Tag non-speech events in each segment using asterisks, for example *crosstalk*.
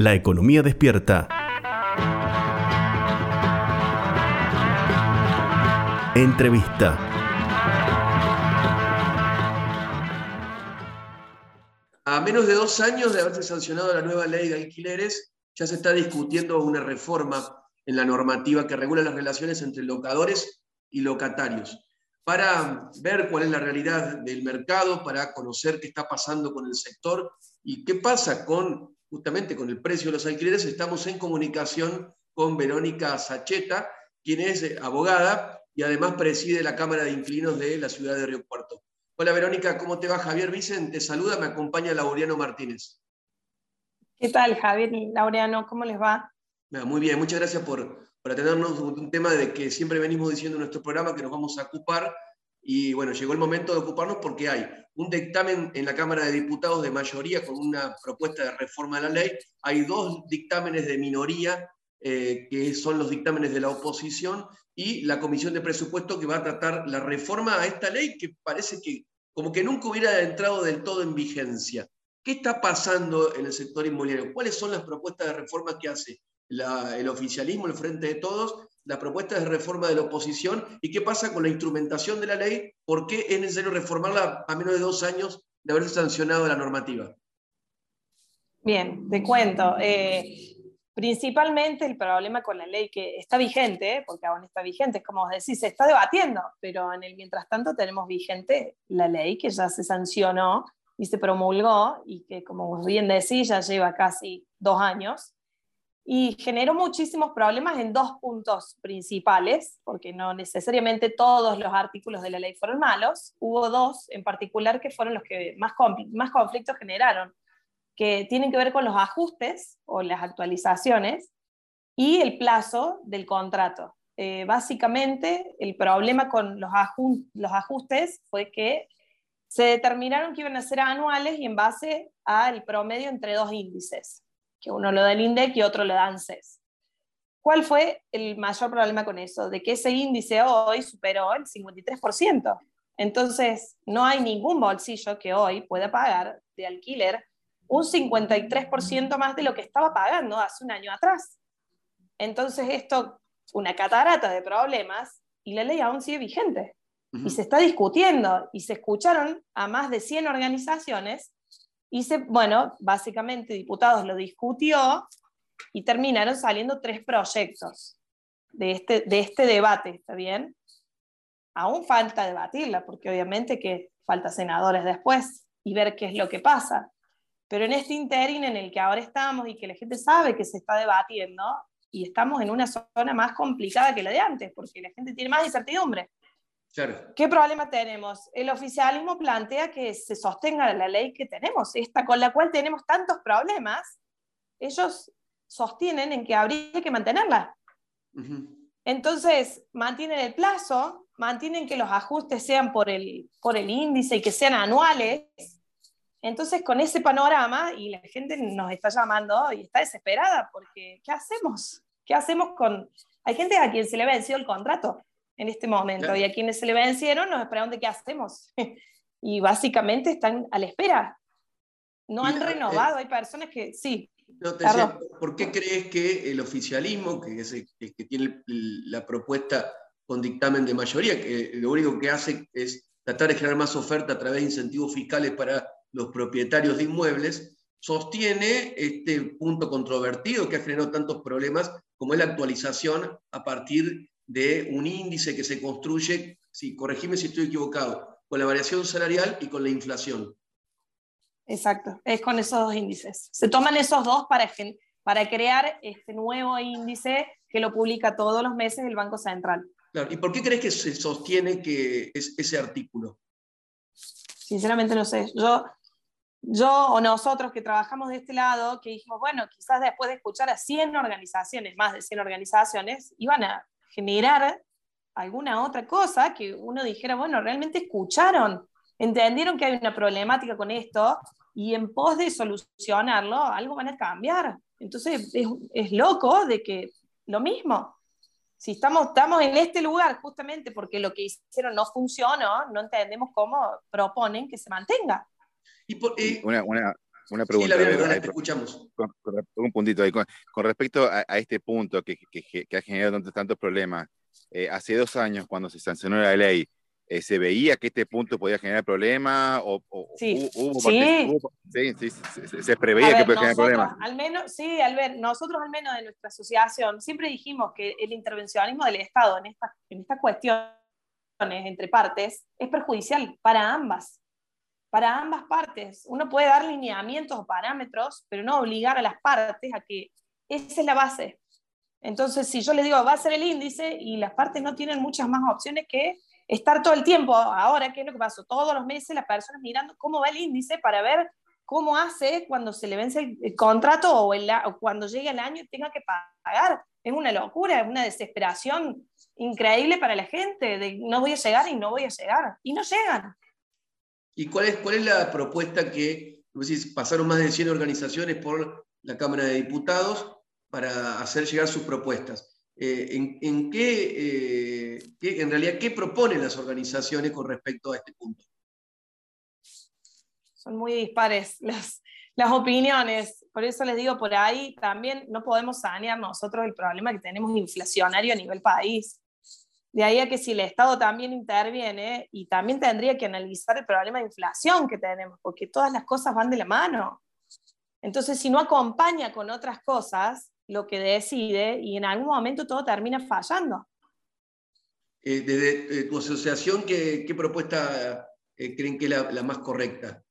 La economía despierta. Entrevista. A menos de dos años de haberse sancionado la nueva ley de alquileres, ya se está discutiendo una reforma en la normativa que regula las relaciones entre locadores y locatarios para ver cuál es la realidad del mercado, para conocer qué está pasando con el sector y qué pasa con justamente con el precio de los alquileres. Estamos en comunicación con Verónica Sacheta, quien es eh, abogada y además preside la Cámara de Inquilinos de la ciudad de Río Cuarto. Hola Verónica, ¿cómo te va? Javier Vicente, saluda, me acompaña Laureano Martínez. ¿Qué tal, Javier Laureano? ¿Cómo les va? Muy bien, muchas gracias por, por atendernos un tema de que siempre venimos diciendo en nuestro programa que nos vamos a ocupar y bueno, llegó el momento de ocuparnos porque hay un dictamen en la Cámara de Diputados de mayoría con una propuesta de reforma de la ley, hay dos dictámenes de minoría eh, que son los dictámenes de la oposición y la Comisión de Presupuesto que va a tratar la reforma a esta ley que parece que como que nunca hubiera entrado del todo en vigencia. ¿Qué está pasando en el sector inmobiliario? ¿Cuáles son las propuestas de reforma que hace el oficialismo, el Frente de Todos, la propuesta de reforma de la oposición y qué pasa con la instrumentación de la ley, por qué es necesario reformarla a menos de dos años de haberse sancionado la normativa. Bien, te cuento. Eh, principalmente el problema con la ley que está vigente, porque aún está vigente, es como vos decís, se está debatiendo, pero en el mientras tanto tenemos vigente la ley que ya se sancionó y se promulgó y que, como bien decís, ya lleva casi dos años y generó muchísimos problemas en dos puntos principales, porque no necesariamente todos los artículos de la ley fueron malos, hubo dos en particular que fueron los que más, más conflictos generaron, que tienen que ver con los ajustes o las actualizaciones y el plazo del contrato. Eh, básicamente, el problema con los, los ajustes fue que se determinaron que iban a ser anuales y en base al promedio entre dos índices que uno lo da el INDEC y otro lo da ANSES. ¿Cuál fue el mayor problema con eso? De que ese índice hoy superó el 53%. Entonces, no hay ningún bolsillo que hoy pueda pagar de alquiler un 53% más de lo que estaba pagando hace un año atrás. Entonces, esto, una catarata de problemas y la ley aún sigue vigente. Y se está discutiendo y se escucharon a más de 100 organizaciones y bueno, básicamente diputados lo discutió y terminaron saliendo tres proyectos de este, de este debate, ¿está bien? Aún falta debatirla, porque obviamente que falta senadores después y ver qué es lo que pasa. Pero en este interín en el que ahora estamos y que la gente sabe que se está debatiendo, y estamos en una zona más complicada que la de antes, porque la gente tiene más incertidumbre. ¿Qué problema tenemos? El oficialismo plantea que se sostenga la ley que tenemos, esta con la cual tenemos tantos problemas, ellos sostienen en que habría que mantenerla. Entonces, mantienen el plazo, mantienen que los ajustes sean por el, por el índice y que sean anuales. Entonces, con ese panorama, y la gente nos está llamando y está desesperada, porque ¿qué hacemos? ¿Qué hacemos con...? Hay gente a quien se le ha vencido el contrato en este momento. Y a quienes se le vencieron nos preguntan qué hacemos. *laughs* y básicamente están a la espera. No han renovado, hay personas que sí. ¿Por qué crees que el oficialismo, que, es que tiene la propuesta con dictamen de mayoría, que lo único que hace es tratar de generar más oferta a través de incentivos fiscales para los propietarios de inmuebles, sostiene este punto controvertido que ha generado tantos problemas como es la actualización a partir de un índice que se construye, sí, corregime si estoy equivocado, con la variación salarial y con la inflación. Exacto, es con esos dos índices. Se toman esos dos para, para crear este nuevo índice que lo publica todos los meses el Banco Central. Claro. ¿Y por qué crees que se sostiene que es ese artículo? Sinceramente no sé. Yo, yo o nosotros que trabajamos de este lado, que dijimos, bueno, quizás después de escuchar a 100 organizaciones, más de 100 organizaciones, iban a generar alguna otra cosa que uno dijera, bueno, realmente escucharon, entendieron que hay una problemática con esto y en pos de solucionarlo, algo van a cambiar. Entonces es, loco de que lo mismo, si estamos, estamos en este lugar justamente porque lo que hicieron no funcionó, no entendemos cómo proponen que se mantenga. Y una, una pregunta. Sí, te escuchamos. un puntito ahí. Con, respecto a, este punto que, que, ha generado tantos, problemas, eh, hace dos años cuando se sancionó la ley, eh, ¿se veía que este punto podía generar problemas? O, sí. Hubo, sí. sí, se, preveía que podía generar problemas. Al menos, sí, Albert, nosotros al menos de nuestra asociación siempre dijimos que el intervencionismo del Estado en estas en esta cuestiones entre partes es perjudicial para ambas para ambas partes. Uno puede dar lineamientos o parámetros, pero no obligar a las partes a que esa es la base. Entonces, si yo le digo, va a ser el índice y las partes no tienen muchas más opciones que estar todo el tiempo, ahora, ¿qué es lo que pasó? Todos los meses las personas mirando cómo va el índice para ver cómo hace cuando se le vence el, contrato o, cuando llegue el año y tenga que pagar. Es una locura, es una desesperación increíble para la gente de no voy a llegar y no voy a llegar. Y no llegan. ¿Y cuál es, cuál es la propuesta que, pasaron más de 100 organizaciones por la Cámara de Diputados para hacer llegar sus propuestas? Eh, en, eh, qué, en realidad, qué proponen las organizaciones con respecto a este punto? Son muy dispares las, las opiniones. Por eso les digo, por ahí también no podemos sanear nosotros el problema que tenemos inflacionario a nivel país. De ahí a que si el Estado también interviene y también tendría que analizar el problema de inflación que tenemos, porque todas las cosas van de la mano. Entonces, si no acompaña con otras cosas lo que decide, y en algún momento todo termina fallando. Eh, desde eh, tu asociación, ¿qué, propuesta eh, creen que es la, más correcta?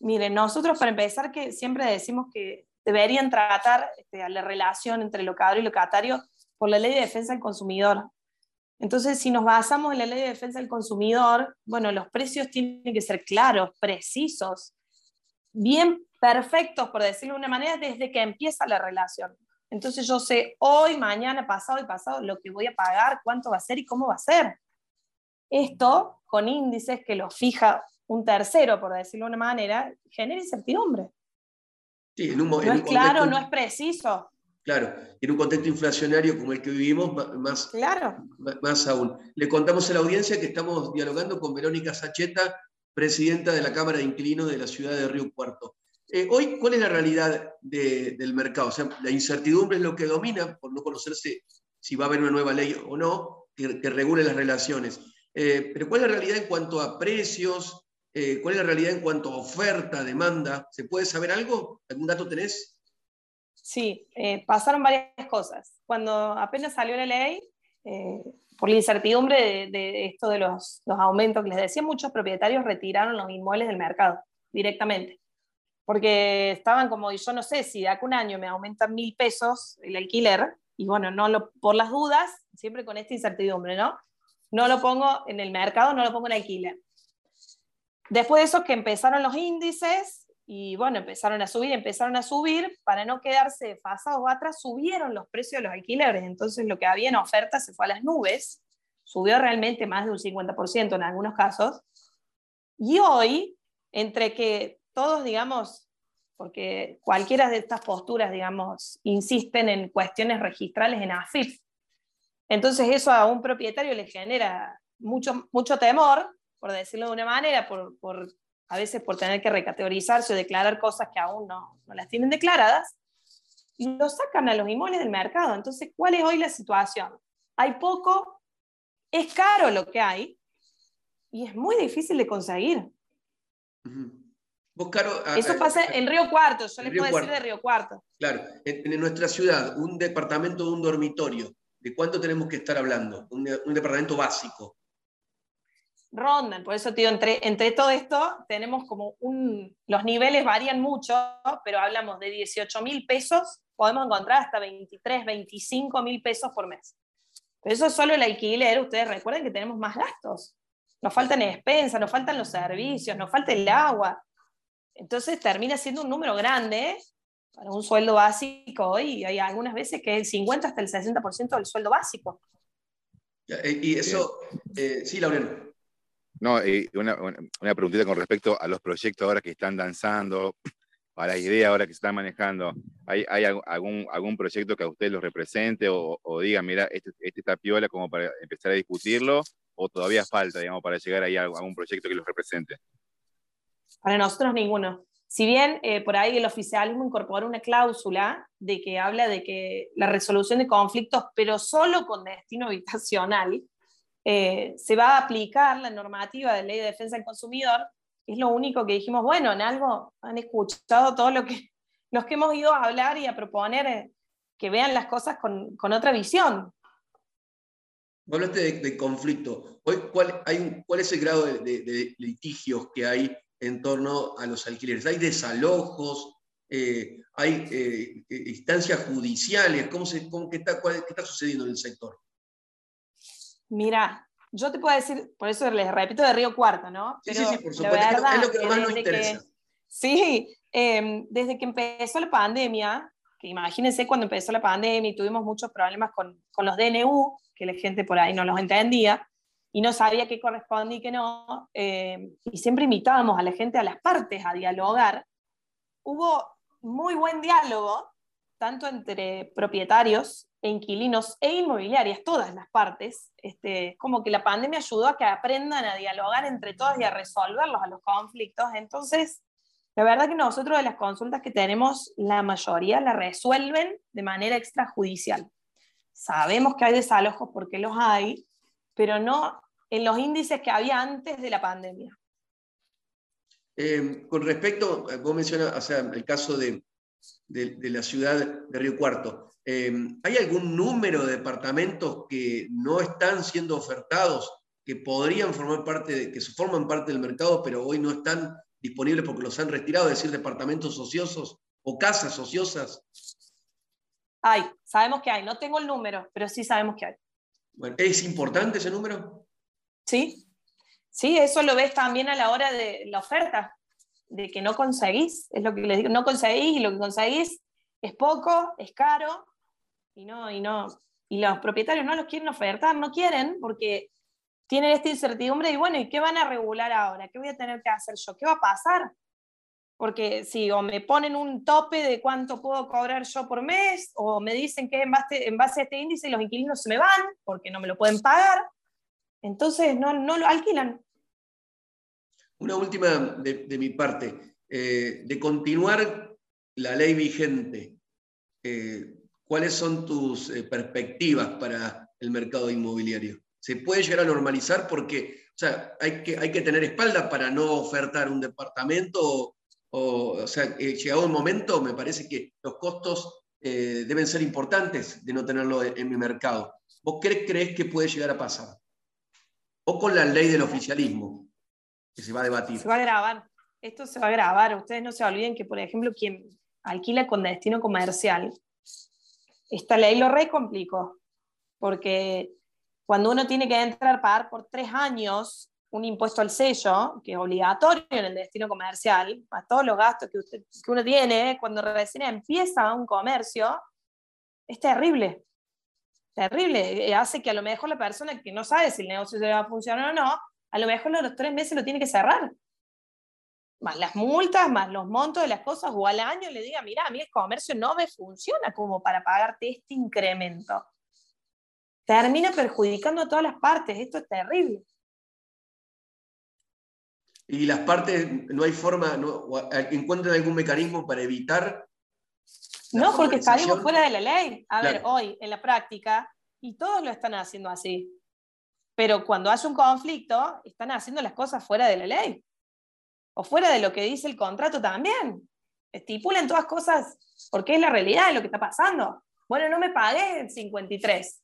Miren, nosotros para empezar que siempre decimos que deberían tratar este, la relación entre locatario y locatario por la ley de defensa del consumidor. Entonces, si nos basamos en la ley de defensa del consumidor, bueno, los precios tienen que ser claros, precisos, bien perfectos, por decirlo de una manera, desde que empieza la relación. Entonces yo sé hoy, mañana, pasado y pasado lo que voy a pagar, cuánto va a ser y cómo va a ser. Esto, con índices que lo fija un tercero, por decirlo de una manera, genera incertidumbre. Sí, en un, no es claro, no es preciso. Claro, en un contexto inflacionario como el que vivimos, más, claro. más aún. Le contamos a la audiencia que estamos dialogando con Verónica Sacheta, presidenta de la Cámara de Inquilinos de la ciudad de Río Cuarto. Eh, hoy, ¿cuál es la realidad del mercado? O sea, la incertidumbre es lo que domina, por no conocerse si va a haber una nueva ley o no, que, regule las relaciones. Eh, pero ¿cuál es la realidad en cuanto a precios? Eh, ¿Cuál es la realidad en cuanto a oferta, demanda? ¿Se puede saber algo? ¿Algún dato tenés? Sí, eh, pasaron varias cosas. Cuando apenas salió la ley, eh, por la incertidumbre de, esto de los, aumentos que les decía, muchos propietarios retiraron los inmuebles del mercado directamente. Porque estaban como, yo no sé si de acá un año me aumentan mil pesos el alquiler, y bueno, no lo, por las dudas, siempre con esta incertidumbre, ¿no? No lo pongo en el mercado, no lo pongo en alquiler. Después de eso que empezaron los índices, y bueno, empezaron a subir, empezaron a subir, para no quedarse desfasados atrás, subieron los precios de los alquileres, entonces lo que había en oferta se fue a las nubes, subió realmente más de un 50% en algunos casos, y hoy, entre que todos, digamos, porque cualquiera de estas posturas, digamos, insisten en cuestiones registrales en AFIP, entonces eso a un propietario le genera mucho, mucho temor, por decirlo de una manera, por, por a veces por tener que recategorizarse o declarar cosas que aún no, no las tienen declaradas, y lo sacan a los inmuebles del mercado. Entonces, ¿cuál es hoy la situación? Hay poco, es caro lo que hay, y es muy difícil de conseguir. Eso pasa en Río Cuarto, yo les puedo decir de Río Cuarto. Claro, en, nuestra ciudad, un departamento de un dormitorio, ¿de cuánto tenemos que estar hablando? un departamento básico rondan. Por eso, tío, entre, entre todo esto tenemos como un... Los niveles varían mucho, pero hablamos de 18 mil pesos, podemos encontrar hasta 23, 25 mil pesos por mes. Pero eso es solo el alquiler, ustedes recuerden que tenemos más gastos. Nos faltan expensas, nos faltan los servicios, nos falta el agua. Entonces termina siendo un número grande para un sueldo básico y hay algunas veces que es el 50 hasta el 60% del sueldo básico. Eh, y eso, eh, sí, Lauren. No, una, una, preguntita con respecto a los proyectos ahora que están danzando, a la idea ahora que se están manejando. ¿Hay, hay algún, algún proyecto que a usted lo represente o, diga, mira, este, este, piola como para empezar a discutirlo? ¿O todavía falta, digamos, para llegar ahí a algún proyecto que los represente? Para nosotros ninguno. Si bien eh, por ahí el oficialismo incorpora una cláusula de que habla de que la resolución de conflictos, pero solo con destino habitacional, eh, se va a aplicar la normativa de ley de defensa del consumidor, es lo único que dijimos, bueno, en algo han escuchado todo lo que los que hemos ido a hablar y a proponer eh, que vean las cosas con, otra visión. Hablaste de, conflicto. Hoy, ¿cuál, hay ¿Cuál es el grado de, litigios que hay en torno a los alquileres? ¿Hay desalojos? Eh, ¿Hay instancias judiciales? ¿Cómo se, qué, está, ¿Qué está sucediendo en el sector? Mira, yo te puedo decir, por eso les repito de Río Cuarto, ¿no? sí, sí, sí, por supuesto. es lo que más nos interesa. sí, em, desde que empezó la pandemia, que imagínense cuando empezó la pandemia y tuvimos muchos problemas con, con los DNU, que la gente por ahí no los entendía, y no sabía qué correspondía y qué no, em, y siempre invitábamos a la gente, a las partes, a dialogar, hubo muy buen diálogo, tanto entre propietarios inquilinos e inmobiliarias, todas las partes, este, como que la pandemia ayudó a que aprendan a dialogar entre todas y a resolverlos, a los conflictos. Entonces, la verdad que nosotros de las consultas que tenemos, la mayoría la resuelven de manera extrajudicial. Sabemos que hay desalojos porque los hay, pero no en los índices que había antes de la pandemia. Eh, con respecto, vos mencionas o sea, el caso de, de, la ciudad de Río Cuarto. Em, ¿Hay algún número de departamentos que no están siendo ofertados, que podrían formar parte, de, que forman parte del mercado, pero hoy no están disponibles porque los han retirado, es decir, departamentos ociosos o casas ociosas? Hay, sabemos que hay. No tengo el número, pero sí sabemos que hay. Bueno, ¿Es importante ese número? Sí, sí, eso lo ves también a la hora de la oferta de que no conseguís, es lo que les digo, no conseguís y lo que conseguís es poco, es caro y no, y no, y los propietarios no los quieren ofertar, no quieren porque tienen esta incertidumbre y bueno, ¿y qué van a regular ahora? ¿Qué voy a tener que hacer yo? ¿Qué va a pasar? Porque si o me ponen un tope de cuánto puedo cobrar yo por mes, o me dicen que en base, en base a este índice los inquilinos se me van porque no me lo pueden pagar, entonces no, no lo alquilan. Una última de, mi parte. Eh, de continuar la ley vigente, eh, ¿cuáles son tus eh, perspectivas para el mercado inmobiliario? ¿Se puede llegar a normalizar? Porque o sea, hay, que, hay que tener espalda para no ofertar un departamento. O, sea, llegado un momento, me parece que los costos deben ser importantes de no tenerlo en, mi mercado. ¿Vos crees, crees que puede llegar a pasar? O con la ley del oficialismo que se va a debatir. Se va a grabar. Esto se va a grabar. Ustedes no se olviden que, por ejemplo, quien alquila con destino comercial, esta ley lo re complicó. Porque cuando uno tiene que entrar a pagar por tres años un impuesto al sello, que es obligatorio en el destino comercial, a todos los gastos que, usted, que uno tiene cuando recién empieza un comercio, es terrible. Terrible. Hace que a lo mejor la persona que no sabe si el negocio se va a funcionar o no, a lo mejor los tres meses lo tiene que cerrar. Más las multas, más los montos de las cosas, o al año le diga, mira, a mí el comercio no me funciona como para pagarte este incremento. Termina perjudicando a todas las partes, esto es terrible. Y las partes, no hay forma, no, encuentran algún mecanismo para evitar. No, porque salimos fuera de la ley. A ver, hoy, en la práctica, y todos lo están haciendo así. Pero cuando hace un conflicto, están haciendo las cosas fuera de la ley. O fuera de lo que dice el contrato también. Estipulen todas cosas porque es la realidad de lo que está pasando. Bueno, no me pagué en 53.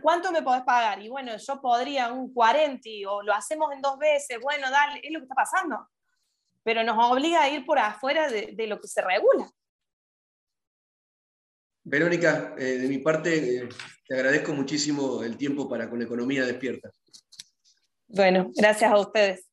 ¿Cuánto me podés pagar? Y bueno, yo podría un 40 o lo hacemos en dos veces. Bueno, dale, es lo que está pasando. Pero nos obliga a ir por afuera de lo que se regula. Verónica, eh, de mi parte, te agradezco muchísimo el tiempo para con Economía Despierta. Bueno, gracias a ustedes.